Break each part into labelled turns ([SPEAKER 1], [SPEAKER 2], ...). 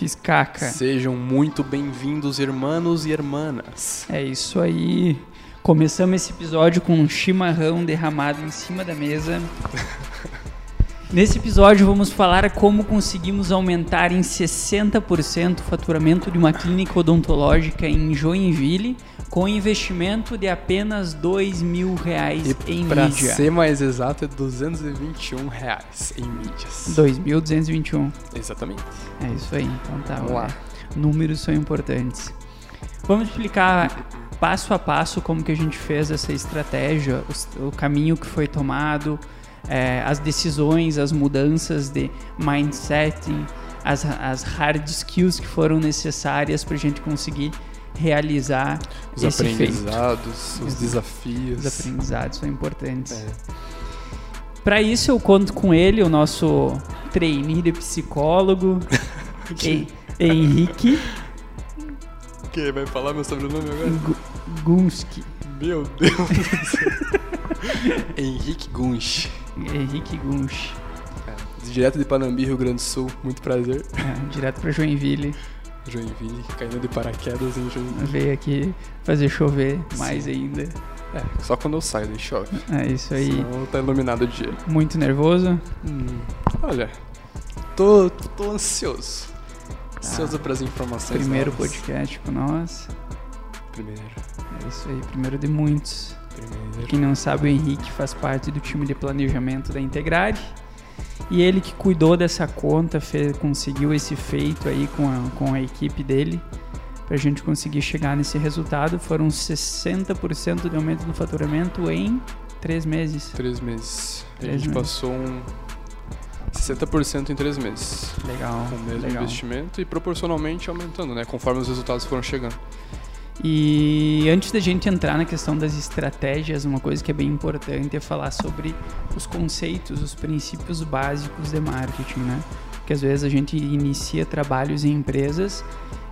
[SPEAKER 1] Fiz caca.
[SPEAKER 2] Sejam muito bem-vindos, irmãos e irmãs.
[SPEAKER 1] É isso aí. Começamos esse episódio com um chimarrão derramado em cima da mesa. Nesse episódio vamos falar como conseguimos aumentar em 60% o faturamento de uma clínica odontológica em Joinville com investimento de apenas dois mil reais
[SPEAKER 2] E
[SPEAKER 1] em
[SPEAKER 2] pra
[SPEAKER 1] mídia.
[SPEAKER 2] ser mais exato, é 221 reais em mídias.
[SPEAKER 1] 2.221.
[SPEAKER 2] Exatamente.
[SPEAKER 1] É isso aí. Então tá.
[SPEAKER 2] Vamos lá.
[SPEAKER 1] Números são importantes. Vamos explicar passo a passo como que a gente fez essa estratégia, o caminho que foi tomado, é, as decisões, as mudanças de mindset, as, as hard skills que foram necessárias para a gente conseguir realizar
[SPEAKER 2] Os
[SPEAKER 1] esse feito.
[SPEAKER 2] aprendizados, os desafios.
[SPEAKER 1] Os aprendizados são importantes.
[SPEAKER 2] É.
[SPEAKER 1] Para isso eu conto com ele, o nosso trainee de psicólogo, Hen- Henrique
[SPEAKER 2] Quem vai falar meu sobrenome agora?
[SPEAKER 1] Gu- Gunski.
[SPEAKER 2] Meu Deus do céu. Henrique Gunsch.
[SPEAKER 1] Henrique Gunsch.
[SPEAKER 2] É, Direto de Panambi, Rio Grande do Sul. Muito prazer.
[SPEAKER 1] É, direto para Joinville.
[SPEAKER 2] Joinville, caindo de paraquedas em Joinville.
[SPEAKER 1] Veio aqui fazer chover mais ainda.
[SPEAKER 2] É, só quando eu saio, daí chove.
[SPEAKER 1] É isso aí.
[SPEAKER 2] Senão tá iluminado o dia.
[SPEAKER 1] Muito nervoso.
[SPEAKER 2] Hum, olha, tô, tô ansioso. Ansioso pras informações.
[SPEAKER 1] Primeiro
[SPEAKER 2] novas.
[SPEAKER 1] podcast com nós.
[SPEAKER 2] Primeiro,
[SPEAKER 1] É isso aí, primeiro de muitos. Quem não sabe, o Henrique faz parte do time de planejamento da Integrare. E ele que cuidou dessa conta, fez, conseguiu esse feito aí com a, com a equipe dele. Pra gente conseguir chegar nesse resultado. Foram 60% de aumento do faturamento em três meses.
[SPEAKER 2] Três meses. a
[SPEAKER 1] Três
[SPEAKER 2] gente
[SPEAKER 1] meses.
[SPEAKER 2] passou um 60% em três meses.
[SPEAKER 1] Legal.
[SPEAKER 2] Com o mesmo
[SPEAKER 1] legal.
[SPEAKER 2] investimento e proporcionalmente aumentando, né? Conforme os resultados foram chegando.
[SPEAKER 1] E antes da gente entrar na questão das estratégias, uma coisa que é bem importante é falar sobre os conceitos, os princípios básicos de marketing, né? Porque às vezes a gente inicia trabalhos em empresas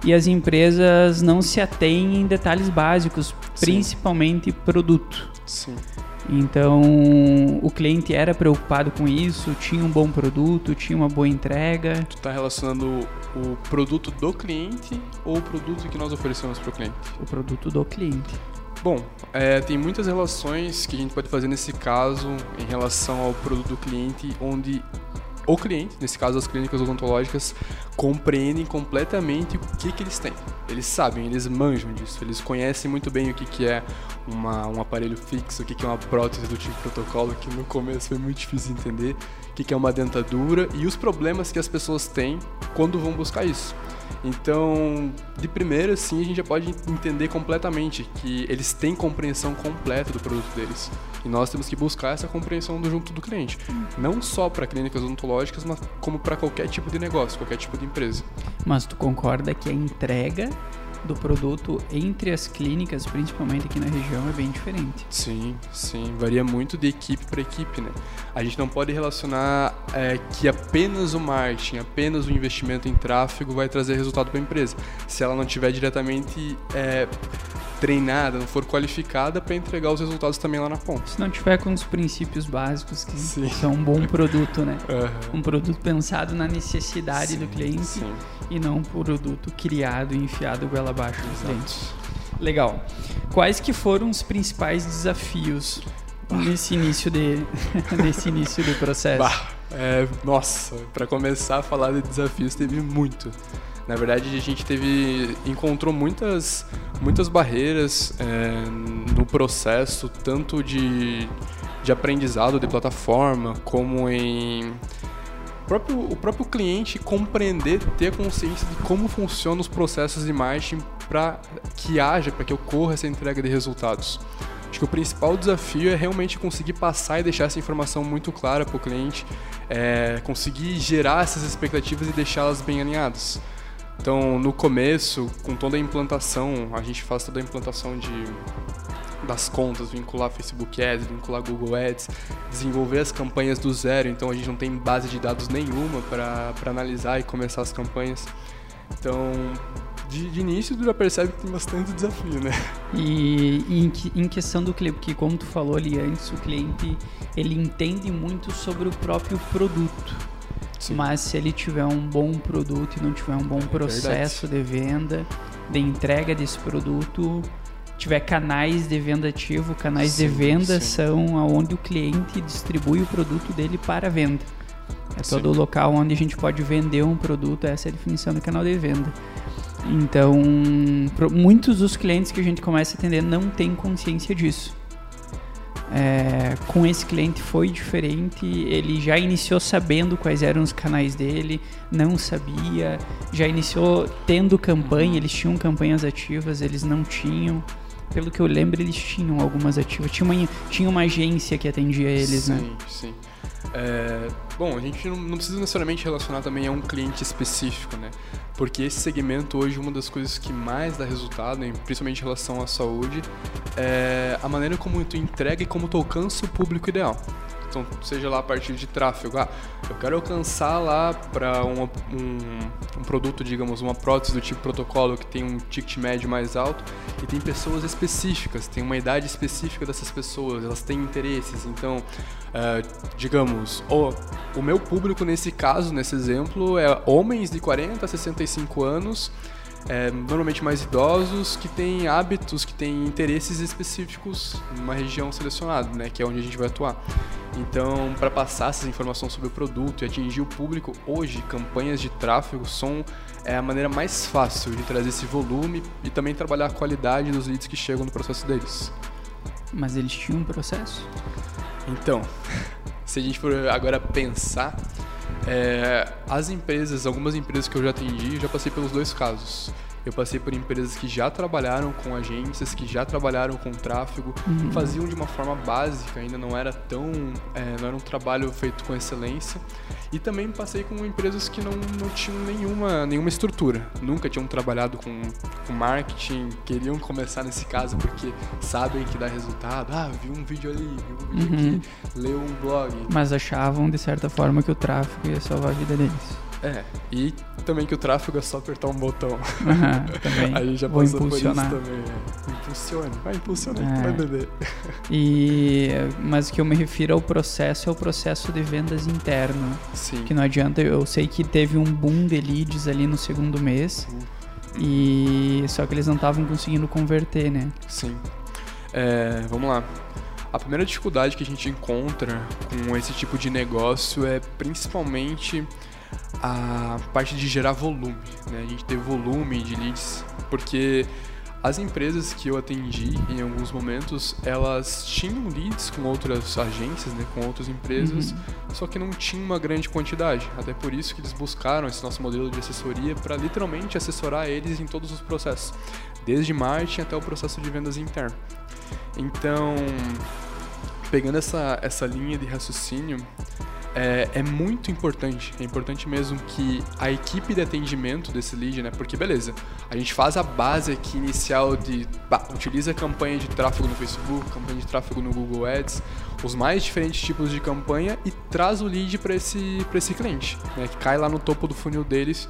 [SPEAKER 1] e as empresas não se atêm em detalhes básicos, principalmente produto.
[SPEAKER 2] Sim.
[SPEAKER 1] Então, o cliente era preocupado com isso, tinha um bom produto, tinha uma boa entrega.
[SPEAKER 2] Tu tá relacionando o produto do cliente ou o produto que nós oferecemos para o cliente?
[SPEAKER 1] O produto do cliente.
[SPEAKER 2] Bom, é, tem muitas relações que a gente pode fazer nesse caso em relação ao produto do cliente, onde o cliente, nesse caso as clínicas odontológicas, compreendem completamente o que, que eles têm. Eles sabem, eles manjam disso, eles conhecem muito bem o que, que é uma, um aparelho fixo, o que, que é uma prótese do tipo protocolo, que no começo foi muito difícil de entender, o que, que é uma dentadura e os problemas que as pessoas têm quando vão buscar isso. Então, de primeira, sim, a gente já pode entender completamente que eles têm compreensão completa do produto deles. E nós temos que buscar essa compreensão do junto do cliente. Não só para clínicas odontológicas, mas como para qualquer tipo de negócio, qualquer tipo de empresa.
[SPEAKER 1] Mas tu concorda que a entrega do produto entre as clínicas, principalmente aqui na região, é bem diferente.
[SPEAKER 2] Sim, sim. Varia muito de equipe para equipe, né? A gente não pode relacionar é, que apenas o marketing, apenas o investimento em tráfego vai trazer resultado para a empresa. Se ela não tiver diretamente é, treinada, não for qualificada para entregar os resultados também lá na ponta.
[SPEAKER 1] Se não tiver com os princípios básicos que
[SPEAKER 2] Sim.
[SPEAKER 1] são um bom produto, né?
[SPEAKER 2] Aham.
[SPEAKER 1] Um produto pensado na necessidade do
[SPEAKER 2] Sim,
[SPEAKER 1] cliente
[SPEAKER 2] Sim.
[SPEAKER 1] e não um produto criado e enfiado goela abaixo do cliente.
[SPEAKER 2] Exato.
[SPEAKER 1] Legal. Quais que foram os principais desafios nesse início de nesse início do processo?
[SPEAKER 2] Bah, é, nossa, para começar a falar de desafios teve muito. Na verdade, a gente teve encontrou muitas muitas barreiras é, no processo, tanto de, de aprendizado de plataforma, como em próprio, o próprio cliente compreender, ter consciência de como funcionam os processos de marketing para que haja, para que ocorra essa entrega de resultados. Acho que o principal desafio é realmente conseguir passar e deixar essa informação muito clara para o cliente, é, conseguir gerar essas expectativas e deixá-las bem alinhadas. Então, no começo, com toda a implantação, a gente faz toda a implantação de das contas, vincular Facebook Ads, vincular Google Ads, desenvolver as campanhas do zero, então a gente não tem base de dados nenhuma para analisar e começar as campanhas. Então, de, de início, tu já percebe que tem bastante desafio, né?
[SPEAKER 1] E, e em, em questão do cliente, porque como tu falou ali antes, o cliente ele entende muito sobre o próprio produto. Sim. Mas se ele tiver um bom produto e não tiver um bom é processo de venda, de entrega desse produto, tiver canais de venda ativo, canais sim, de venda sim. são onde o cliente distribui o produto dele para venda. É todo o local onde a gente pode vender um produto, essa é a definição do canal de venda. Então, muitos dos clientes que a gente começa a atender não têm consciência disso. É, com esse cliente foi diferente. Ele já iniciou sabendo quais eram os canais dele, não sabia. Já iniciou tendo campanha, eles tinham campanhas ativas, eles não tinham. Pelo que eu lembro, eles tinham algumas ativas. Tinha uma, tinha uma agência que atendia eles,
[SPEAKER 2] sim,
[SPEAKER 1] né?
[SPEAKER 2] Sim, sim. É, bom, a gente não, não, precisa necessariamente relacionar também a um cliente específico, né? Porque esse segmento hoje, uma das coisas que mais dá resultado, principalmente em relação à saúde, é a maneira como tu entrega e como tu alcança o público ideal. Então, seja lá a partir de tráfego. Ah, eu quero alcançar lá para um, um, um, produto, digamos, uma prótese do tipo protocolo que tem um ticket médio mais alto e tem pessoas específicas, tem uma idade específica dessas pessoas, elas têm interesses. Então, uh, digamos, o, o meu público nesse caso, nesse exemplo, é homens de 40 a 65 anos é, normalmente mais idosos, que têm hábitos, que têm interesses específicos numa região selecionada, né, que é onde a gente vai atuar. Então, para passar essas informações sobre o produto e atingir o público, hoje campanhas de tráfego são é, a maneira mais fácil de trazer esse volume e também trabalhar a qualidade dos leads que chegam no processo deles.
[SPEAKER 1] Mas eles tinham um processo?
[SPEAKER 2] Então, se a gente for agora pensar é, as empresas, algumas empresas que eu já atendi, eu já passei pelos dois casos. Eu passei por empresas que já trabalharam com agências, que já trabalharam com tráfego, uhum. faziam de uma forma básica, ainda não era tão. É, não era um trabalho feito com excelência. E também passei com empresas que não, não tinham nenhuma, nenhuma estrutura, nunca tinham trabalhado com, com marketing, queriam começar nesse caso porque sabem que dá resultado. Ah, vi um vídeo ali, vi um vídeo uhum. aqui, leu um blog.
[SPEAKER 1] Mas achavam de certa forma que o tráfego ia salvar a vida deles.
[SPEAKER 2] É, e também que o tráfego é só apertar um botão.
[SPEAKER 1] Uhum.
[SPEAKER 2] Aí já
[SPEAKER 1] Vou
[SPEAKER 2] passou
[SPEAKER 1] impulsionar.
[SPEAKER 2] por isso também. É. Impulsione, vai impulsionar é. vai beber.
[SPEAKER 1] E, mas o que eu me refiro ao processo é o processo de vendas interno.
[SPEAKER 2] Sim.
[SPEAKER 1] Que não adianta, eu sei que teve um boom de leads ali no segundo mês. Uhum. E só que eles não estavam conseguindo converter, né?
[SPEAKER 2] Sim. É, vamos lá. A primeira dificuldade que a gente encontra com esse tipo de negócio é principalmente a parte de gerar volume, né? A gente ter volume de leads, porque as empresas que eu atendi em alguns momentos, elas tinham leads com outras agências, né, com outras empresas, uhum. só que não tinham uma grande quantidade. Até por isso que eles buscaram esse nosso modelo de assessoria para literalmente assessorar eles em todos os processos, desde marketing até o processo de vendas interno. Então, pegando essa, essa linha de raciocínio, é, é, muito importante, é importante mesmo que a equipe de atendimento desse lead, né? Porque beleza, a gente faz a base aqui inicial de bah, utiliza a campanha de tráfego no Facebook, campanha de tráfego no Google Ads, os mais diferentes tipos de campanha e traz o lead para esse, esse cliente, né? Que cai lá no topo do funil deles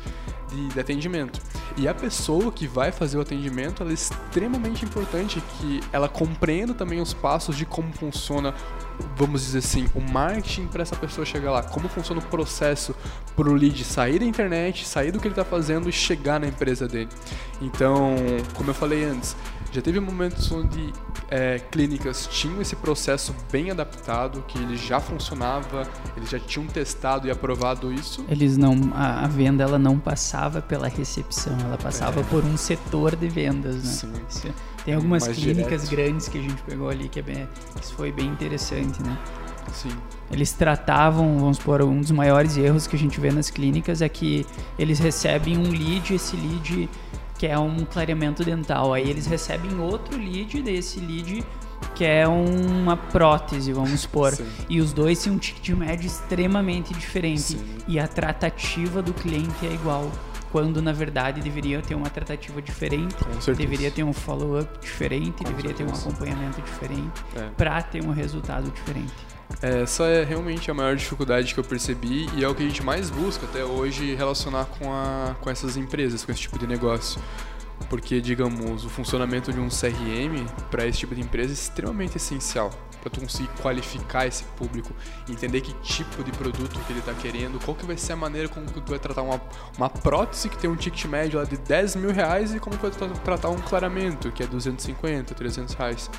[SPEAKER 2] de, de, atendimento. E a pessoa que vai fazer o atendimento, é extremamente importante que ela compreenda também os passos de como funciona vamos dizer assim, o marketing para essa pessoa chegar lá, como funciona o processo para o lead sair da internet, sair do que ele está fazendo e chegar na empresa dele. Então, como eu falei antes, já teve momentos onde é, clínicas tinham esse processo bem adaptado, que ele já funcionava, eles já tinham testado e aprovado isso.
[SPEAKER 1] Eles não, a, a venda ela não passava pela recepção, ela passava é. por um setor de vendas, né? Sim. Tem algumas Mais clínicas direto. grandes que a gente pegou ali que é bem, isso foi bem interessante, né?
[SPEAKER 2] Sim.
[SPEAKER 1] Eles tratavam, vamos supor, um dos maiores erros que a gente vê nas clínicas é que eles recebem um lead, esse lead que é um clareamento dental. Aí eles recebem outro lead desse lead que é uma prótese, vamos supor. Sim. E os dois têm um ticket médio extremamente diferente. Sim. E a tratativa do cliente é igual. Quando na verdade deveria ter uma tratativa diferente, deveria ter um follow-up diferente, Com deveria certeza. ter um acompanhamento diferente é. para ter um resultado diferente.
[SPEAKER 2] É, essa é realmente a maior dificuldade que eu percebi e é o que a gente mais busca até hoje relacionar com, a, com essas empresas, com esse tipo de negócio. Porque, digamos, o funcionamento de um CRM para esse tipo de empresa é extremamente essencial para tu conseguir qualificar esse público, entender que tipo de produto que ele está querendo, qual que vai ser a maneira como que tu vai tratar uma, uma prótese que tem um ticket médio lá de 10 mil reais e como que vai tratar um claramento que é 250, 300 reais.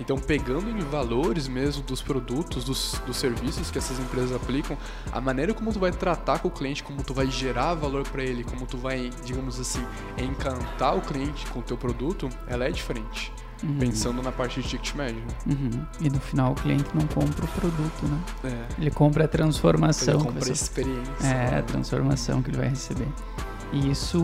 [SPEAKER 2] Então, pegando em valores mesmo dos produtos, dos, dos serviços que essas empresas aplicam, a maneira como tu vai tratar com o cliente, como tu vai gerar valor para ele, como tu vai, digamos assim, encantar o cliente com o teu produto, ela é diferente. Uhum. Pensando na parte de ticket médio.
[SPEAKER 1] Uhum. E no final o cliente não compra o produto, né?
[SPEAKER 2] É.
[SPEAKER 1] Ele compra a transformação.
[SPEAKER 2] Ele compra a experiência.
[SPEAKER 1] É, né? a transformação que ele vai receber. E isso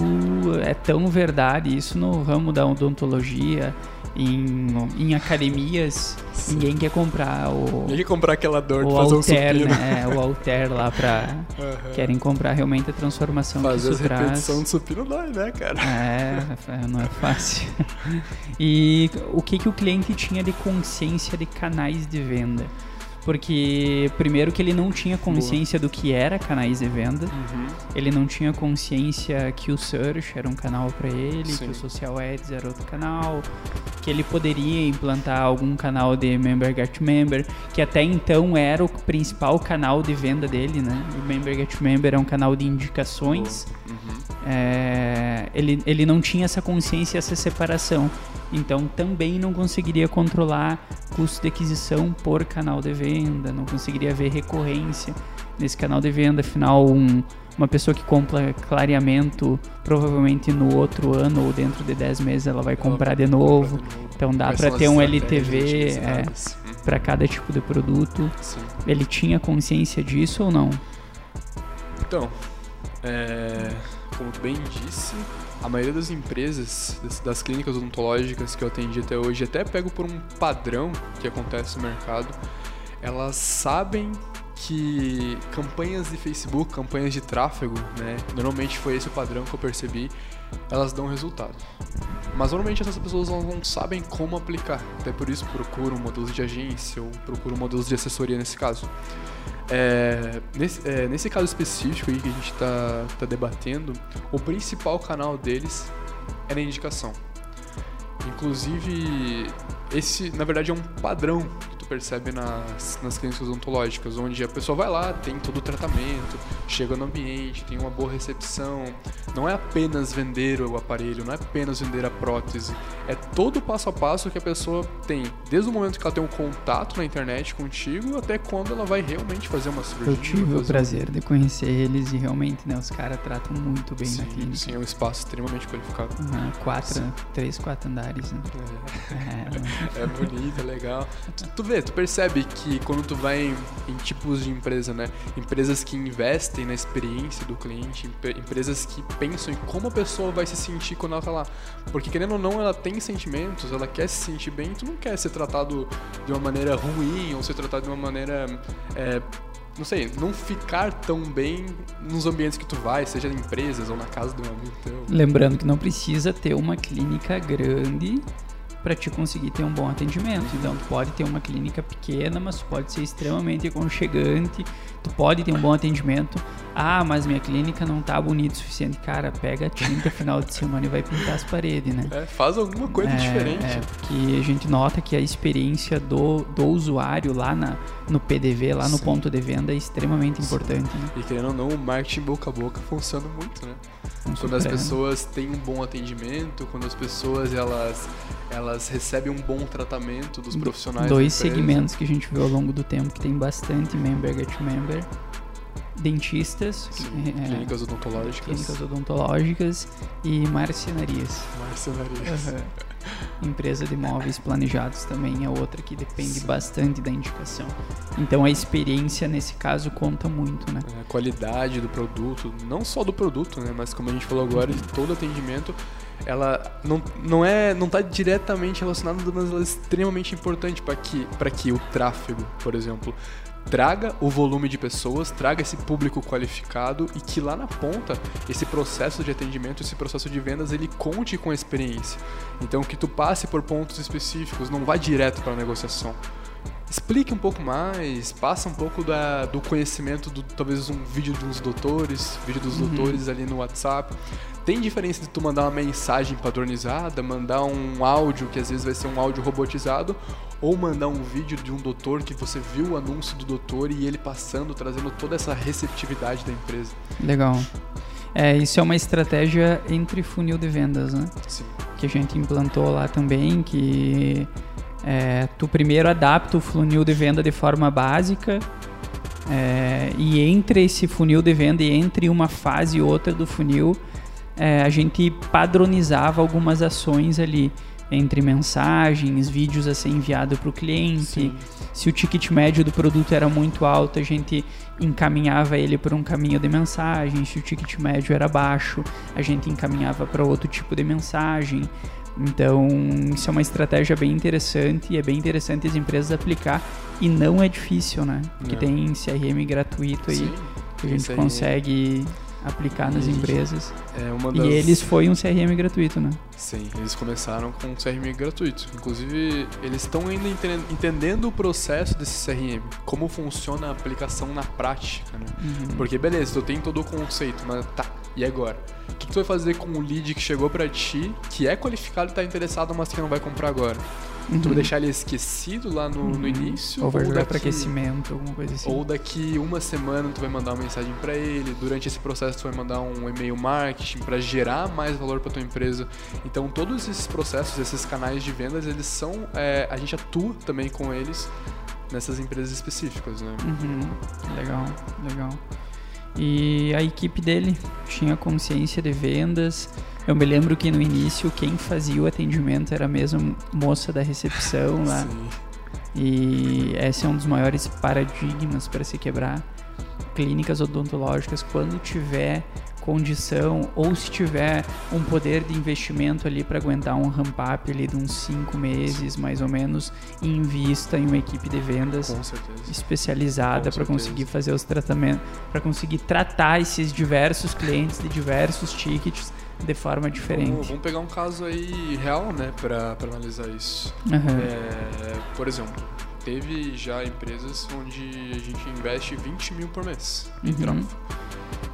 [SPEAKER 1] é tão verdade, isso no ramo da odontologia, em, em academias, Sim. ninguém quer comprar o.
[SPEAKER 2] Ninguém quer comprar aquela dor
[SPEAKER 1] de
[SPEAKER 2] fazer
[SPEAKER 1] alter,
[SPEAKER 2] um supino.
[SPEAKER 1] Né? O alter lá pra. Uhum. Querem comprar realmente a transformação
[SPEAKER 2] fazer
[SPEAKER 1] que isso
[SPEAKER 2] traz. repetição de supino dói, né, cara?
[SPEAKER 1] É, é, não é fácil. e o que, que o cliente tinha de consciência de canais de venda? Porque, primeiro, que ele não tinha consciência Boa. do que era canais de venda,
[SPEAKER 2] uhum.
[SPEAKER 1] ele não tinha consciência que o Search era um canal para ele,
[SPEAKER 2] Sim.
[SPEAKER 1] que o Social Ads era outro canal, que ele poderia implantar algum canal de Member Get Member, que até então era o principal canal de venda dele, né? O Member Get Member é um canal de indicações.
[SPEAKER 2] Uhum.
[SPEAKER 1] É, ele, ele não tinha essa consciência, essa separação. Então também não conseguiria controlar custo de aquisição por canal de venda, não conseguiria ver recorrência nesse canal de venda. Afinal, um, uma pessoa que compra clareamento, provavelmente no outro ano ou dentro de 10 meses ela vai comprar de novo. Então dá para ter um LTV é, para cada tipo de produto.
[SPEAKER 2] Sim.
[SPEAKER 1] Ele tinha consciência disso ou não?
[SPEAKER 2] Então, é, como tu bem disse, a maioria das empresas, das clínicas odontológicas que eu atendi até hoje, até pego por um padrão que acontece no mercado, elas sabem que campanhas de Facebook, campanhas de tráfego, né, normalmente foi esse o padrão que eu percebi, elas dão resultado. Mas normalmente essas pessoas não sabem como aplicar, até por isso procuram modelos de agência ou procuram modelos de assessoria nesse caso. É, nesse, é, nesse caso específico aí que a gente está tá debatendo, o principal canal deles é na indicação. Inclusive, esse na verdade é um padrão tu percebe nas, nas clínicas odontológicas, onde a pessoa vai lá, tem todo o tratamento, chega no ambiente, tem uma boa recepção. Não é apenas vender o aparelho, não é apenas vender a prótese. É todo o passo a passo que a pessoa tem, desde o momento que ela tem um contato na internet contigo até quando ela vai realmente fazer uma cirurgia.
[SPEAKER 1] Eu tive o prazer de conhecer eles e realmente, né, os caras tratam muito bem
[SPEAKER 2] sim,
[SPEAKER 1] na clínica.
[SPEAKER 2] Sim, é um espaço extremamente qualificado.
[SPEAKER 1] Uhum, quatro, sim. três, quatro andares, né?
[SPEAKER 2] É, é, é bonito, é legal. Tu, tu vê vê, tu percebe que quando tu vai em, em, tipos de empresa, né? Empresas que investem na experiência do cliente, empresas que pensam em como a pessoa vai se sentir quando ela tá lá. Porque querendo ou não, ela tem sentimentos, ela quer se sentir bem, tu não quer ser tratado de uma maneira ruim ou ser tratado de uma maneira. É, não sei, não ficar tão bem nos ambientes que tu vai, seja em empresas ou na casa um amigo teu.
[SPEAKER 1] Lembrando que não precisa ter uma clínica grande para te conseguir ter um bom atendimento. Então, tu pode ter uma clínica pequena, mas pode ser extremamente aconchegante, tu pode ter um bom atendimento. Ah, mas minha clínica não tá bonita o suficiente. Cara, pega a tinta final de semana e vai pintar as paredes, né?
[SPEAKER 2] É, faz alguma coisa
[SPEAKER 1] é,
[SPEAKER 2] diferente.
[SPEAKER 1] É, porque a gente nota que a experiência do, do usuário lá na, no PDV, lá no Sim. ponto de venda, é extremamente Sim. importante. Né?
[SPEAKER 2] E querendo ou não, o marketing boca a boca funciona muito, né? Quando as pessoas têm um bom atendimento, quando as pessoas elas, elas recebem um bom tratamento dos profissionais.
[SPEAKER 1] Dois segmentos que a gente viu ao longo do tempo que tem bastante member get member. Dentistas,
[SPEAKER 2] Sim, é, clínicas odontológicas.
[SPEAKER 1] Clínicas odontológicas e marcenarias.
[SPEAKER 2] Marcenarias.
[SPEAKER 1] Uhum. Empresa de móveis planejados também é outra que depende Sim. bastante da indicação. Então a experiência nesse caso conta muito, né?
[SPEAKER 2] É, a qualidade do produto, não só do produto, né, mas como a gente falou agora, de todo atendimento, ela não, não é não está diretamente relacionada, mas ela é extremamente importante para que para que o tráfego, por exemplo, traga o volume de pessoas, traga esse público qualificado e que lá na ponta esse processo de atendimento, esse processo de vendas, ele conte com a experiência. Então que tu passe por pontos específicos, não vá direto para a negociação. explique um pouco mais, passa um pouco da, do conhecimento, do, talvez um vídeo dos doutores, vídeo dos uhum. doutores ali no WhatsApp. Tem diferença de tu mandar uma mensagem padronizada, mandar um áudio que às vezes vai ser um áudio robotizado, ou mandar um vídeo de um doutor que você viu o anúncio do doutor e ele passando, trazendo toda essa receptividade da empresa.
[SPEAKER 1] Legal. É, isso é uma estratégia entre funil de vendas, né? Sim. Que a gente implantou lá também, que é, tu primeiro adapta o funil de venda de forma básica é, e entre esse funil de venda e entre uma fase e outra do funil, é, a gente padronizava algumas ações ali entre mensagens, vídeos a ser enviado para o cliente. Sim. Se o ticket médio do produto era muito alto, a gente encaminhava ele por um caminho de mensagem. Se o ticket médio era baixo, a gente encaminhava para outro tipo de mensagem. Então, isso é uma estratégia bem interessante e é bem interessante as empresas aplicar e não é difícil, né? Porque tem CRM gratuito aí Sim, que a gente consegue aplicar nas empresas. É das... E eles foi um CRM gratuito, né?
[SPEAKER 2] Sim, eles começaram com um CRM gratuito. Inclusive, eles estão ainda entendendo o processo desse CRM, como funciona a aplicação na prática, né? Uhum. Porque beleza, tu tem todo o conceito, mas tá, e agora? O que, que tu vai fazer com o lead que chegou para ti, que é qualificado e tá interessado, mas que não vai comprar agora? Uhum. Tu vai deixar ele esquecido lá no, uhum. no início?
[SPEAKER 1] Ou vai jogar para aquecimento, alguma coisa assim.
[SPEAKER 2] Ou daqui uma semana tu vai mandar uma mensagem para ele, durante esse processo tu vai mandar um e-mail marketing para gerar mais valor para tua empresa. Então todos esses processos, esses canais de vendas, eles são, é, a gente atua também com eles nessas empresas específicas, né?
[SPEAKER 1] Uhum. Legal, legal. E a equipe dele tinha consciência de vendas, eu me lembro que no início quem fazia o atendimento era mesmo moça da recepção lá. Sim. E esse é um dos maiores paradigmas para se quebrar. Clínicas odontológicas, quando tiver condição ou se tiver um poder de investimento ali para aguentar um ramp-up ali de uns 5 meses, mais ou menos, invista em uma equipe de vendas especializada para conseguir fazer os tratamentos, para conseguir tratar esses diversos clientes de diversos tickets de forma diferente. Vamos,
[SPEAKER 2] vamos pegar um caso aí real, né, para analisar isso. Uhum. É, por exemplo, teve já empresas onde a gente investe 20 mil por mês em uhum. tráfego.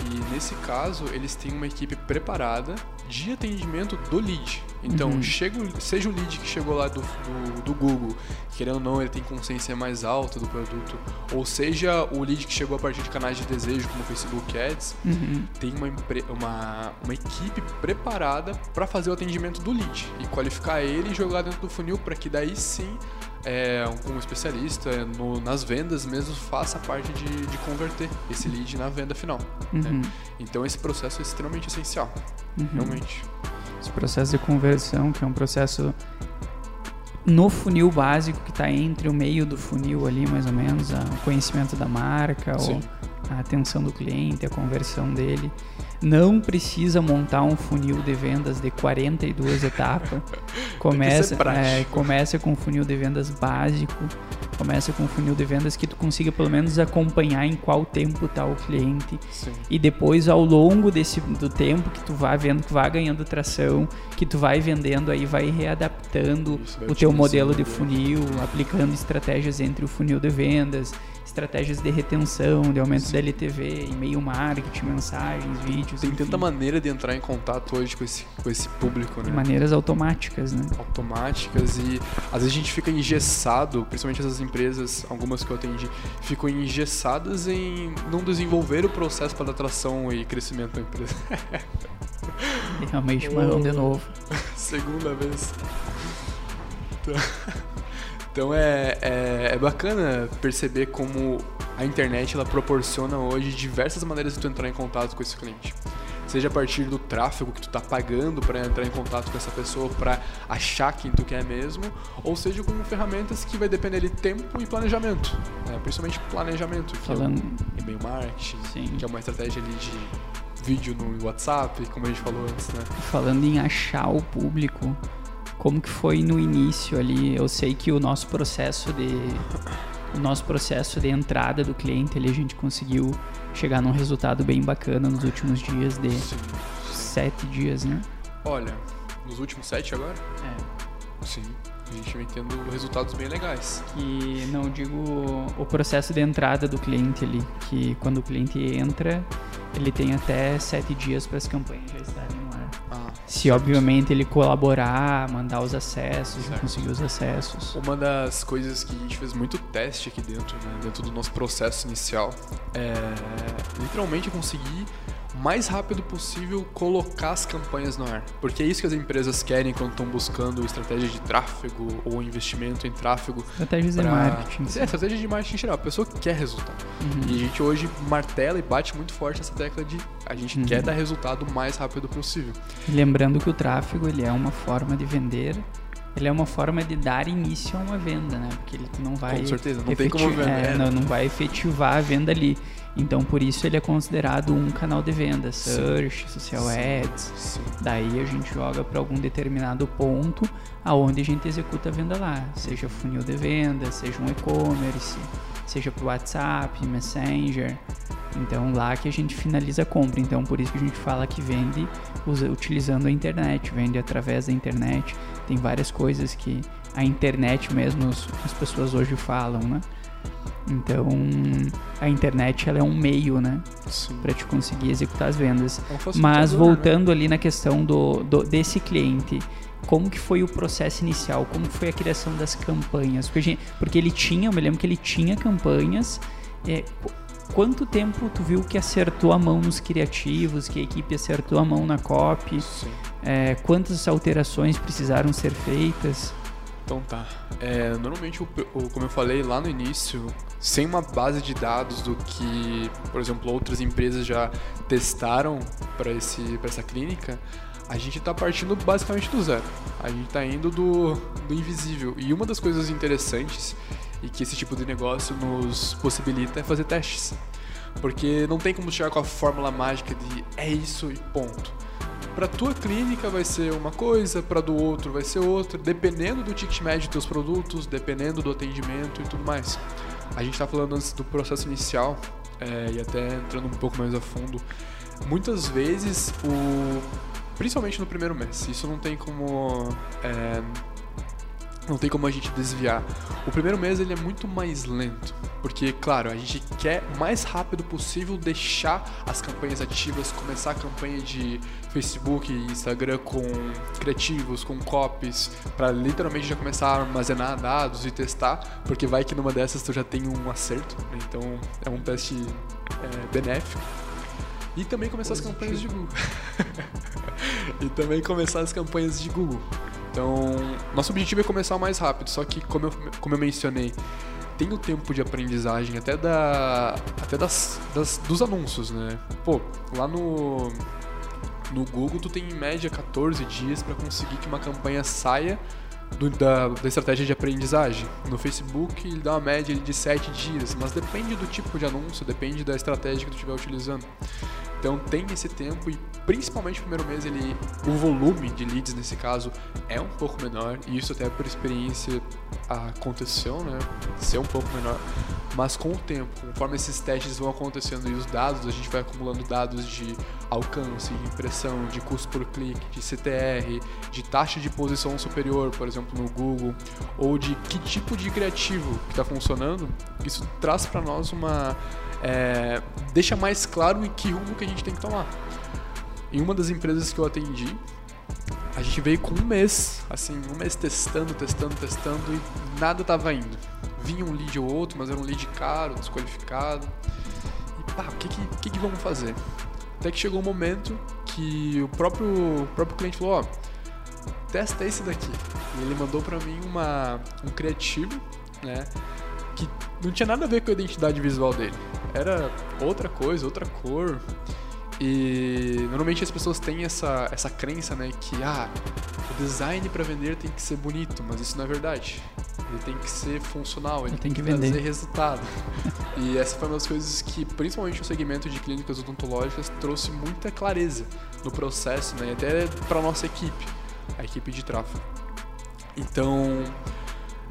[SPEAKER 2] E nesse caso, eles têm uma equipe preparada de atendimento do lead. Então, uhum. chega, seja o lead que chegou lá do, do, do, Google, querendo ou não, ele tem consciência mais alta do produto, ou seja o lead que chegou a partir de canais de desejo, como o Facebook Ads, uhum. tem uma, uma, uma equipe preparada para fazer o atendimento do lead e qualificar ele e jogar dentro do funil para que daí sim é, um especialista no, nas vendas mesmo faça parte de, de, converter esse lead na venda final. Né? Uhum. Né? Então esse processo é extremamente essencial, uhum. realmente.
[SPEAKER 1] Esse processo de conversão, que é um processo no funil básico que está entre o meio do funil ali, mais ou menos, o conhecimento da marca Sim. ou a atenção do cliente, a conversão dele. Não precisa montar um funil de vendas de 42 etapas. Começa, é, começa com um funil de vendas básico. Começa com um funil de vendas que tu consiga pelo menos acompanhar em qual tempo está o cliente. Sim. E depois, ao longo desse, do tempo que tu vai vendo que vai ganhando tração, que tu vai vendendo, aí vai readaptando Isso, o teu modelo de funil, aplicando estratégias entre o funil de vendas, estratégias de retenção, de aumento Sim. da LTV, e-mail marketing, mensagens,
[SPEAKER 2] Tem tanta maneira de entrar em contato hoje com esse, com esse público, né?
[SPEAKER 1] De maneiras automáticas, né?
[SPEAKER 2] Automáticas e às vezes a gente fica engessado, principalmente essas empresas, algumas que eu atendi, ficam engessadas em não desenvolver o processo para atração e crescimento da empresa.
[SPEAKER 1] Realmente, mas de novo.
[SPEAKER 2] Segunda vez. Então... Então é, é, é, bacana perceber como a internet ela proporciona hoje diversas maneiras de tu entrar em contato com esse cliente. Seja a partir do tráfego que tu tá pagando para entrar em contato com essa pessoa para achar quem tu quer mesmo, ou seja com ferramentas que vai depender de tempo e planejamento, né? principalmente planejamento, que Falando... é e-mail marketing, Sim. que é uma estratégia ali de vídeo no WhatsApp, como a gente falou antes, né?
[SPEAKER 1] Falando em achar o público, como que foi no início ali? Eu sei que o nosso processo de o nosso processo de entrada do cliente ali a gente conseguiu chegar num resultado bem bacana nos últimos dias de sim, sete dias, né?
[SPEAKER 2] Olha, nos últimos sete agora? É. Sim. A gente vem tendo resultados bem legais.
[SPEAKER 1] Que não digo o processo de entrada do cliente ali, que quando o cliente entra, ele tem até sete dias para as campanhas já estarem Se obviamente ele colaborar, mandar os acessos, conseguir os acessos.
[SPEAKER 2] Uma das coisas que a gente fez muito teste aqui dentro, né, dentro do nosso processo inicial, é literalmente conseguir mais rápido possível colocar as campanhas no ar. Porque é isso que as empresas querem quando estão buscando estratégia de tráfego ou investimento em tráfego.
[SPEAKER 1] Estratégias pra... de marketing.
[SPEAKER 2] É, estratégia de marketing em geral. A pessoa quer resultado. Uhum. E a gente hoje martela e bate muito forte essa tecla de a gente uhum. quer dar resultado o mais rápido possível.
[SPEAKER 1] lembrando que o tráfego ele é uma forma de vender ele é uma forma de dar início a uma venda, né? Porque ele não vai.
[SPEAKER 2] Com certeza, não tem como vender. É,
[SPEAKER 1] não, não vai efetivar a venda ali. Então, por isso ele é considerado um canal de venda, search, social sim, ads. Sim. Daí a gente joga para algum determinado ponto aonde a gente executa a venda lá, seja funil de venda, seja um e-commerce, seja para WhatsApp, Messenger. Então, lá que a gente finaliza a compra. Então, por isso que a gente fala que vende utilizando a internet, vende através da internet. Tem várias coisas que a internet mesmo as pessoas hoje falam, né? Então, a internet ela é um meio, né, para te conseguir executar as vendas. É um Mas né? voltando né? ali na questão do, do, desse cliente, como que foi o processo inicial? Como foi a criação das campanhas? Porque, gente, porque ele tinha, eu me lembro que ele tinha campanhas. É, quanto tempo tu viu que acertou a mão nos criativos, que a equipe acertou a mão na copy? É, quantas alterações precisaram ser feitas?
[SPEAKER 2] Então tá. É, normalmente, como eu falei lá no início, sem uma base de dados do que, por exemplo, outras empresas já testaram para essa clínica, a gente está partindo basicamente do zero. A gente está indo do, do invisível. E uma das coisas interessantes e que esse tipo de negócio nos possibilita é fazer testes. Porque não tem como chegar com a fórmula mágica de é isso e ponto para tua clínica vai ser uma coisa, para do outro vai ser outra, dependendo do ticket médio dos teus produtos, dependendo do atendimento e tudo mais. A gente está falando antes do processo inicial é, e até entrando um pouco mais a fundo. Muitas vezes, o, principalmente no primeiro mês, isso não tem como é, não tem como a gente desviar. O primeiro mês ele é muito mais lento, porque claro, a gente quer o mais rápido possível deixar as campanhas ativas, começar a campanha de Facebook e Instagram com criativos, com copies, para literalmente já começar a armazenar dados e testar, porque vai que numa dessas tu já tem um acerto, né? então é um teste é, benéfico. E também começar as campanhas de Google. e também começar as campanhas de Google. Então, nosso objetivo é começar mais rápido, só que como eu, como eu mencionei, tem o tempo de aprendizagem até da até das, das dos anúncios, né? Pô, lá no no Google tu tem em média 14 dias para conseguir que uma campanha saia do, da, da, estratégia de aprendizagem. No Facebook ele dá uma média de 7 dias, mas depende do tipo de anúncio, depende da estratégia que tu estiver utilizando. Então tem esse tempo e principalmente no primeiro mês ele, o volume de leads nesse caso é um pouco menor e isso até por experiência aconteceu, né? Ser um pouco menor. Mas com o tempo, conforme esses testes vão acontecendo e os dados, a gente vai acumulando dados de alcance, de impressão, de custo por clique, de CTR, de taxa de posição superior, por exemplo, no Google, ou de que tipo de criativo que está funcionando, isso traz para nós uma é, deixa mais claro em que rumo que a gente tem que tomar. Em uma das empresas que eu atendi, a gente veio com um mês, assim, um mês testando, testando, testando e nada tava indo. Vinha um lead ou outro, mas era um lead caro, desqualificado. E pá, o que que, que, que vamos fazer? Até que chegou um momento que o próprio, o próprio cliente falou, ó, testa esse daqui. E ele mandou para mim uma, um criativo, né, que não tinha nada a ver com a identidade visual dele era outra coisa, outra cor. E normalmente as pessoas têm essa, essa crença, né, que ah, o design para vender tem que ser bonito, mas isso não é verdade. Ele tem que ser funcional, ele tem, tem que, que trazer resultado. e essa foi uma das coisas que, principalmente no segmento de clínicas odontológicas, trouxe muita clareza no processo, né, até para nossa equipe, a equipe de tráfego. Então,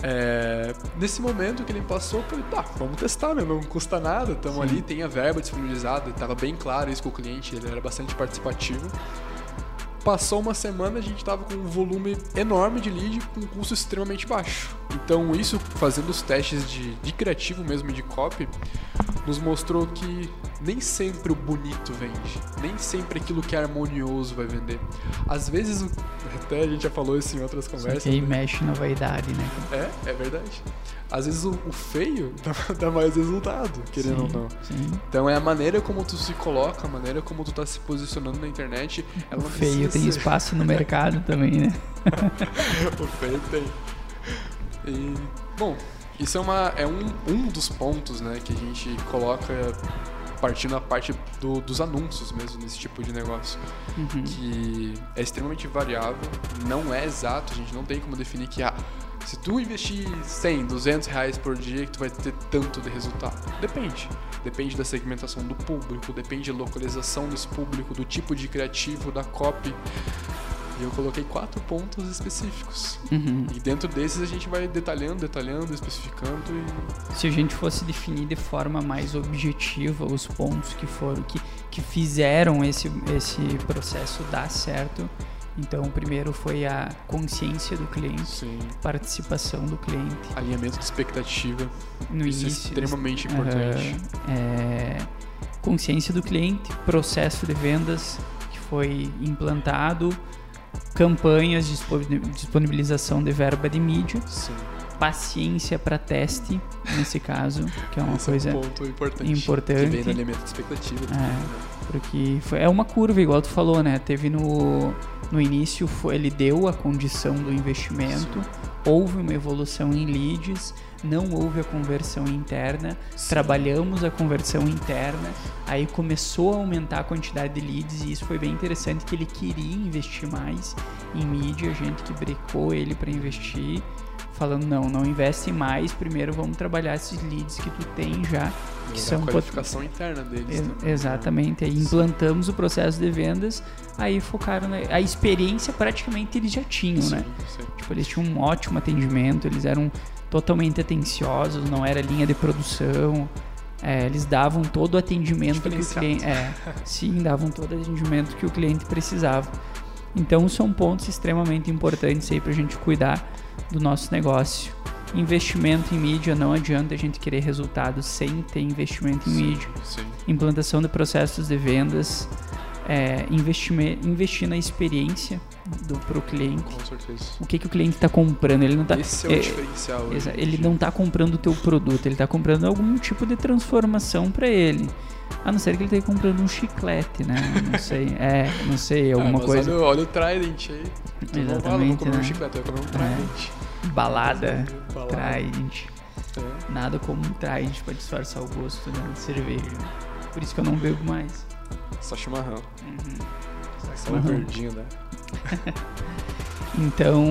[SPEAKER 2] é, nesse momento que ele passou, eu falei, tá, vamos testar, né? não custa nada, estamos ali, tem a verba disponibilizada, estava bem claro isso com o cliente, ele era bastante participativo. Passou uma semana, a gente estava com um volume enorme de lead com um custo extremamente baixo. Então, isso fazendo os testes de, de criativo mesmo, de copy, nos mostrou que nem sempre o bonito vende, nem sempre aquilo que é harmonioso vai vender. Às vezes, até a gente já falou isso em outras conversas. Só
[SPEAKER 1] que aí né? mexe na vaidade, né?
[SPEAKER 2] É, é verdade às vezes o, o feio dá, dá, mais resultado, querendo sim, ou não. Sim. Então é a maneira como tu se coloca, a maneira como tu tá se posicionando na internet.
[SPEAKER 1] o feio tem espaço no mercado também, né?
[SPEAKER 2] o feio tem. E, bom, isso é, uma, é um, um dos pontos né, que a gente coloca partindo a parte do, dos anúncios mesmo nesse tipo de negócio. Uhum. Que é extremamente variável, não é exato, a gente não tem como definir que ah, se tu investir 100, 200 reais por dia, que tu vai ter tanto de resultado. Depende. Depende da segmentação do público, depende da localização desse público, do tipo de criativo, da copy. E eu coloquei quatro pontos específicos. Uhum. E dentro desses a gente vai detalhando, detalhando, especificando. E...
[SPEAKER 1] Se a gente fosse definir de forma mais objetiva os pontos que foram, que, que fizeram esse, esse processo dar certo, então, o primeiro foi a consciência do cliente, Sim. participação do cliente.
[SPEAKER 2] Alinhamento de expectativa. No Isso é início. É extremamente importante.
[SPEAKER 1] Uh, é, consciência do cliente, processo de vendas que foi implantado, campanhas de disponibilização de verba de mídia. Sim paciência para teste, nesse caso, que é uma Esse coisa é um ponto importante, importante. Que
[SPEAKER 2] vem no elemento de expectativa.
[SPEAKER 1] É, né? porque foi, é uma curva, igual tu falou, né? Teve no, no início, foi, ele deu a condição do investimento, Sim. Houve uma evolução em leads, não houve a conversão interna, Sim. trabalhamos a conversão interna, aí começou a aumentar a quantidade de leads e isso foi bem interessante que ele queria investir mais em mídia, gente que brecou ele para investir falando não, não investe mais, primeiro vamos trabalhar esses leads que tu tem já, que
[SPEAKER 2] e são a qualificação pot... interna deles.
[SPEAKER 1] Também, né? exatamente, aí implantamos o processo de vendas, aí focaram na a experiência praticamente eles já tinham, sim, né? Sim. Tipo, eles tinham um ótimo atendimento, eles eram totalmente atenciosos, não era linha de produção. É, eles davam todo o atendimento que o cliente. É, sim, davam todo o atendimento que o cliente precisava. Então são pontos extremamente importantes aí para a gente cuidar do nosso negócio. Investimento em mídia, não adianta a gente querer resultados sem ter investimento em sim, mídia. Sim. Implantação de processos de vendas, é, investir, investir na experiência para o cliente.
[SPEAKER 2] Com certeza.
[SPEAKER 1] O que, que o cliente está comprando? Ele não tá,
[SPEAKER 2] Esse é o é, diferencial.
[SPEAKER 1] ele não está comprando o teu produto, ele está comprando algum tipo de transformação para ele. A não ser que ele esteja comprando um chiclete, né? Não sei. É, não sei, ah, alguma ah, coisa.
[SPEAKER 2] Olha, olha o Trident aí.
[SPEAKER 1] Tu Exatamente. Vou
[SPEAKER 2] comer né? um chiclete, eu vou comer um Trident.
[SPEAKER 1] É. Balada, Balada. Trident. É. Nada como um Trident pra disfarçar o gosto né, de cerveja. Por isso que eu não bebo mais.
[SPEAKER 2] Só chimarrão. Uhum. Só, Só um verdinho, né?
[SPEAKER 1] então,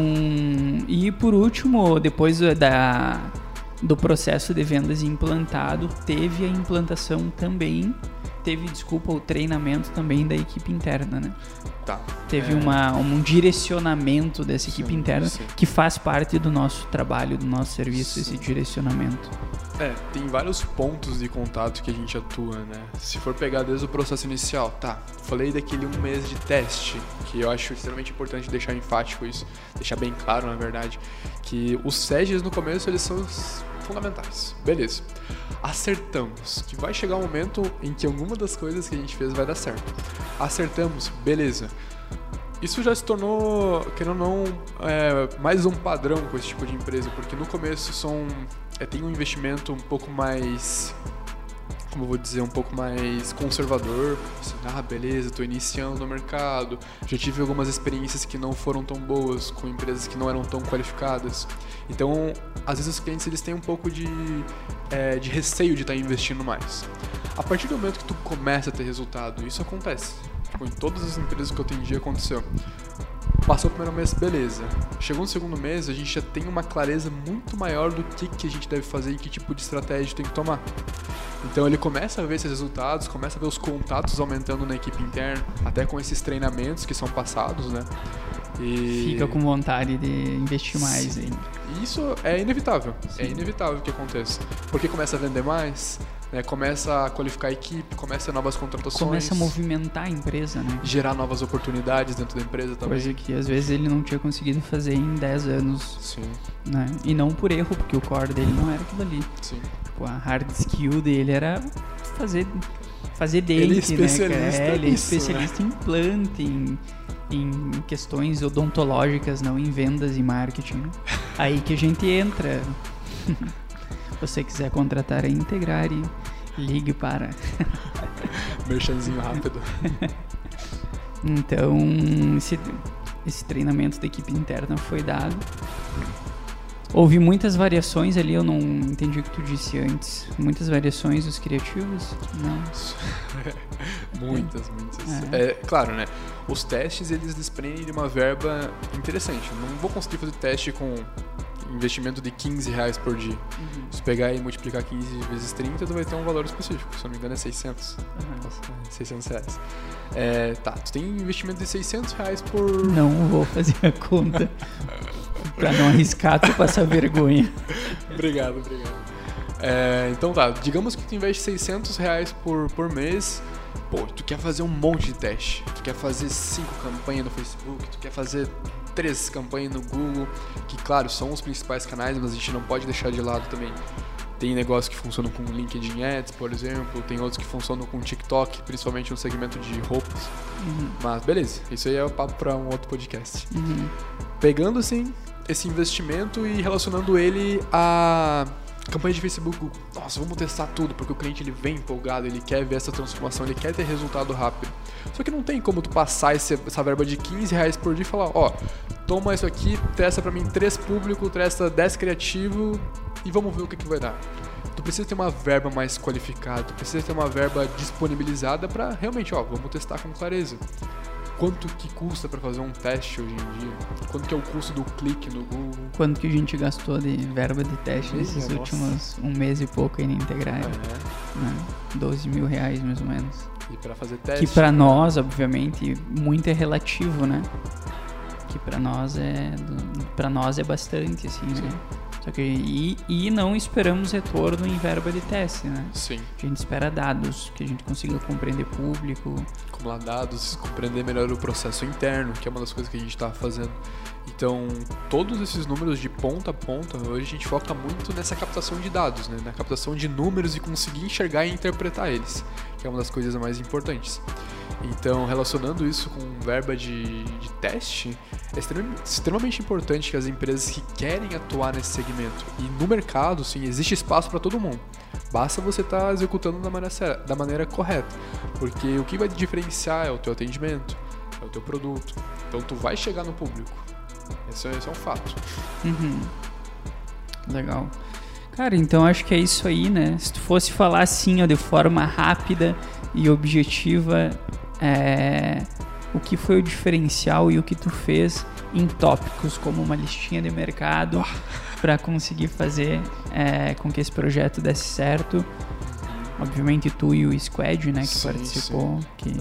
[SPEAKER 1] e por último, depois da do processo de vendas implantado, teve a implantação também, teve, desculpa, o treinamento também da equipe interna, né?
[SPEAKER 2] Tá.
[SPEAKER 1] Teve é... uma, um direcionamento dessa equipe sim, interna sim. que faz parte do nosso trabalho, do nosso serviço, sim. esse direcionamento.
[SPEAKER 2] É, tem vários pontos de contato que a gente atua, né? Se for pegar desde o processo inicial, tá, falei daquele um mês de teste, que eu acho extremamente importante deixar enfático isso, deixar bem claro, na verdade, que os SEGs no começo eles são fundamentais. Beleza. Acertamos que vai chegar um momento em que alguma das coisas que a gente fez vai dar certo. Acertamos, beleza. Isso já se tornou, querendo ou não, é, mais um padrão com esse tipo de empresa, porque no começo são, é, tem um investimento um pouco mais como eu vou dizer, um pouco mais conservador. Assim, ah, beleza, estou iniciando no mercado. Já tive algumas experiências que não foram tão boas com empresas que não eram tão qualificadas. Então, às vezes os clientes eles têm um pouco de, é, de receio de estar tá investindo mais. A partir do momento que tu começa a ter resultado, isso acontece. Tipo, em todas as empresas que eu atendi aconteceu. Passou o primeiro mês, beleza. Chegou no segundo mês, a gente já tem uma clareza muito maior do que, que a gente deve fazer e que tipo de estratégia tem que tomar. Então ele começa a ver esses resultados, começa a ver os contatos aumentando na equipe interna, até com esses treinamentos que são passados, né?
[SPEAKER 1] E... Fica com vontade de investir mais. Hein?
[SPEAKER 2] Isso é inevitável. É Sim. É inevitável que aconteça. Porque começa a vender mais, né? começa a qualificar a equipe, começa novas contratações.
[SPEAKER 1] Começa a movimentar a empresa, né?
[SPEAKER 2] Gerar novas oportunidades dentro da empresa também.
[SPEAKER 1] Coisa que às vezes ele não tinha conseguido fazer em 10 anos.
[SPEAKER 2] Sim.
[SPEAKER 1] Né? E não por erro, porque o core dele não era aquilo ali.
[SPEAKER 2] Sim.
[SPEAKER 1] Tipo, a hard skill dele era fazer, fazer dente,
[SPEAKER 2] ele é
[SPEAKER 1] né?
[SPEAKER 2] especialista
[SPEAKER 1] É, ele é
[SPEAKER 2] nisso,
[SPEAKER 1] especialista em planta, em, em questões odontológicas, não em vendas e marketing. Aí que a gente entra. Você quiser contratar a Integrare, ligue para.
[SPEAKER 2] Merchanzinho rápido.
[SPEAKER 1] Então, esse, esse treinamento da equipe interna foi dado. Houve muitas variações ali, eu não entendi o que tu disse antes. Muitas variações dos criativos? Não.
[SPEAKER 2] muitas, muitas. É. É, claro, né? Os testes, eles desprendem de uma verba interessante. Não vou conseguir fazer teste com investimento de 15 reais por dia. Uhum. Se pegar e multiplicar 15 vezes 30, tu vai ter um valor específico. Se eu não me engano é 600. Uhum. Nossa, é 600 reais. É, tá, tu tem investimento de 600 reais por...
[SPEAKER 1] Não vou fazer a conta. pra não arriscar tu passar vergonha.
[SPEAKER 2] obrigado, obrigado. É, então tá, digamos que tu investe 600 reais por, por mês pô, tu quer fazer um monte de teste, tu quer fazer cinco campanhas no Facebook, tu quer fazer três campanhas no Google, que claro, são os principais canais, mas a gente não pode deixar de lado também. Tem negócios que funcionam com LinkedIn Ads, por exemplo, tem outros que funcionam com TikTok, principalmente no segmento de roupas. Uhum. Mas beleza, isso aí é o papo para um outro podcast.
[SPEAKER 1] Uhum.
[SPEAKER 2] Pegando assim esse investimento e relacionando ele a Campanha de Facebook, nossa, vamos testar tudo, porque o cliente ele vem empolgado, ele quer ver essa transformação, ele quer ter resultado rápido. Só que não tem como tu passar esse, essa verba de 15 reais por dia e falar, ó, toma isso aqui, testa para mim três público, testa 10 criativo e vamos ver o que, que vai dar. Tu precisa ter uma verba mais qualificada, tu precisa ter uma verba disponibilizada para realmente, ó, vamos testar com clareza quanto que custa para fazer um teste hoje em dia? Quanto que é o custo do clique no Google?
[SPEAKER 1] Quanto que a gente gastou de verba de teste nesses últimos um mês e pouco aí na Integrar? É. Né? 12 mil reais mais ou menos.
[SPEAKER 2] E para fazer teste?
[SPEAKER 1] Que para nós, obviamente, muito é relativo, né? Que para nós é para nós é bastante assim, né? Sim. né? Só que, e, e não esperamos retorno em verba de teste, né?
[SPEAKER 2] Sim.
[SPEAKER 1] A gente espera dados, que a gente consiga compreender público.
[SPEAKER 2] Acumular dados, compreender melhor o processo interno, que é uma das coisas que a gente está fazendo. Então, todos esses números de ponta a ponta, hoje a gente foca muito nessa captação de dados, né? na captação de números e conseguir enxergar e interpretar eles, que é uma das coisas mais importantes. Então, relacionando isso com verba de, de teste, é extremamente importante que as empresas que querem atuar nesse segmento e no mercado, sim, existe espaço para todo mundo. Basta você estar tá executando da maneira, da maneira correta, porque o que vai diferenciar é o teu atendimento, é o teu produto. Então, tu vai chegar no público. Esse é, esse é um fato.
[SPEAKER 1] Uhum. Legal. Cara, então acho que é isso aí, né? Se tu fosse falar assim, ó, de forma rápida e objetiva, é, o que foi o diferencial e o que tu fez em tópicos, como uma listinha de mercado, para conseguir fazer é, com que esse projeto desse certo. Obviamente tu e o Squad, né, que sim, participou. Sim. Que...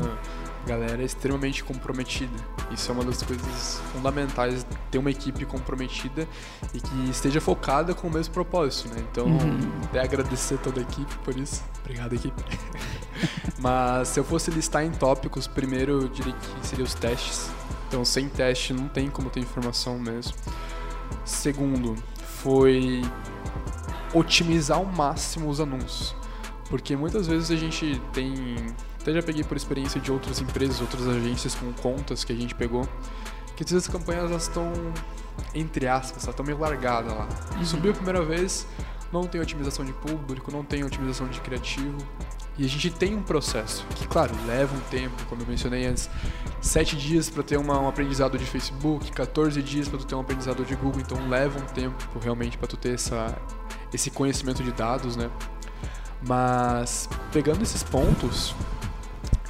[SPEAKER 2] galera é extremamente comprometida. Isso é uma das coisas fundamentais, ter uma equipe comprometida e que esteja focada com o mesmo propósito, né? Então, uhum. até agradecer toda a equipe por isso. Obrigado, equipe. Mas se eu fosse listar em tópicos, primeiro eu diria que seria os testes. Então, sem teste não tem como ter informação mesmo. Segundo, foi otimizar ao máximo os anúncios. Porque muitas vezes a gente tem. Até já peguei por experiência de outras empresas, outras agências com contas que a gente pegou, que as campanhas elas estão, entre aspas, elas estão meio largadas lá. Uhum. Subiu a primeira vez, não tem otimização de público, não tem otimização de criativo. E a gente tem um processo que, claro, leva um tempo, como eu mencionei antes, sete dias para ter uma, um aprendizado de Facebook, 14 dias para tu ter um aprendizado de Google, então leva um tempo realmente para tu ter essa, esse conhecimento de dados, né? Mas pegando esses pontos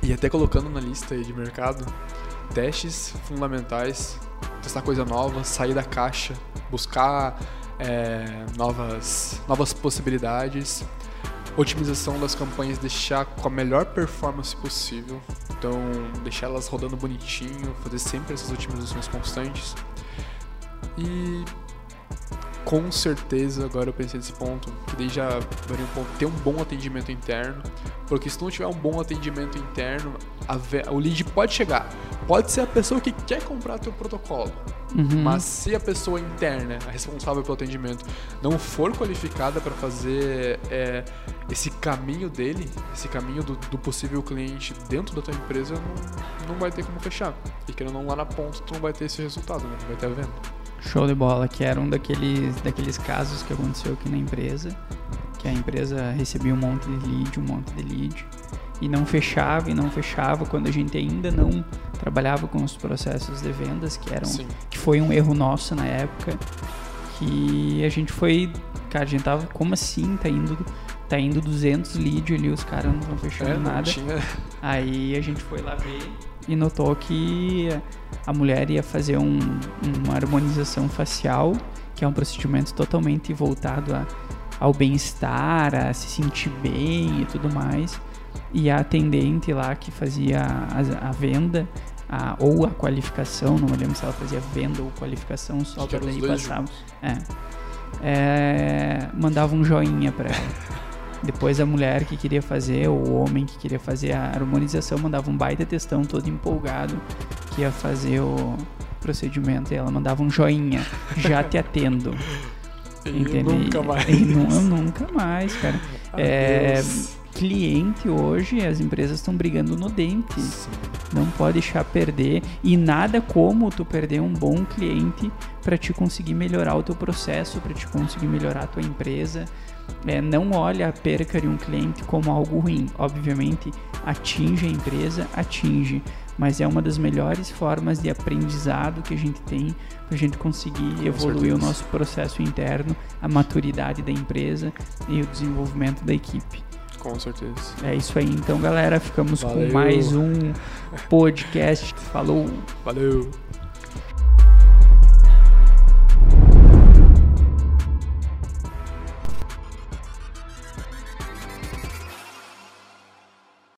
[SPEAKER 2] e até colocando na lista de mercado, testes fundamentais, testar coisa nova, sair da caixa, buscar é, novas, novas possibilidades otimização das campanhas, deixar com a melhor performance possível. Então, deixar elas rodando bonitinho, fazer sempre essas otimizações constantes. E com certeza, agora eu pensei nesse ponto, que daí já varia um ter um bom atendimento interno, porque se não tiver um bom atendimento interno, o lead pode chegar, pode ser a pessoa que quer comprar teu protocolo, uhum. mas se a pessoa interna, a responsável pelo atendimento, não for qualificada para fazer é, esse caminho dele, esse caminho do, do, possível cliente dentro da tua empresa, não, não vai ter como fechar. E querendo não lá na ponta, tu não vai ter esse resultado, né? não vai ter a venda.
[SPEAKER 1] Show de bola, que era um daqueles, daqueles casos que aconteceu aqui na empresa, que a empresa recebia um monte de lead, um monte de lead, e não fechava e não fechava quando a gente ainda não trabalhava com os processos de vendas, que eram Sim. que foi um erro nosso na época, que a gente foi, cara, a gente tava como assim, tá indo tá indo 200 leads ali, os caras não estão fechando é, nada. Tinha... Aí a gente foi lá ver e notou que a mulher ia fazer um, uma harmonização facial, que é um procedimento totalmente voltado a, ao bem-estar, a se sentir bem e tudo mais. E a atendente lá que fazia a, a venda a, ou a qualificação, não me lembro se ela fazia venda ou qualificação, só para daí passar. É, é, mandava um joinha para ela. Depois a mulher que queria fazer, ou o homem que queria fazer a harmonização, mandava um baita textão todo empolgado que ia fazer o procedimento. E ela mandava um joinha, já te atendo.
[SPEAKER 2] E nunca mais.
[SPEAKER 1] E nu nunca mais, cara. é, cliente hoje, as empresas estão brigando no dente. Sim. Não pode deixar perder. E nada como tu perder um bom cliente para te conseguir melhorar o teu processo, para te conseguir melhorar a tua empresa é, não olha a perca de um cliente como algo ruim. Obviamente, atinge a empresa, atinge, mas é uma das melhores formas de aprendizado que a gente tem para a gente conseguir Com evoluir certeza. o nosso processo interno, a maturidade da empresa e o desenvolvimento da equipe.
[SPEAKER 2] Com certeza.
[SPEAKER 1] É isso aí, então, galera. Ficamos Valeu. com mais um podcast. Falou.
[SPEAKER 2] Valeu.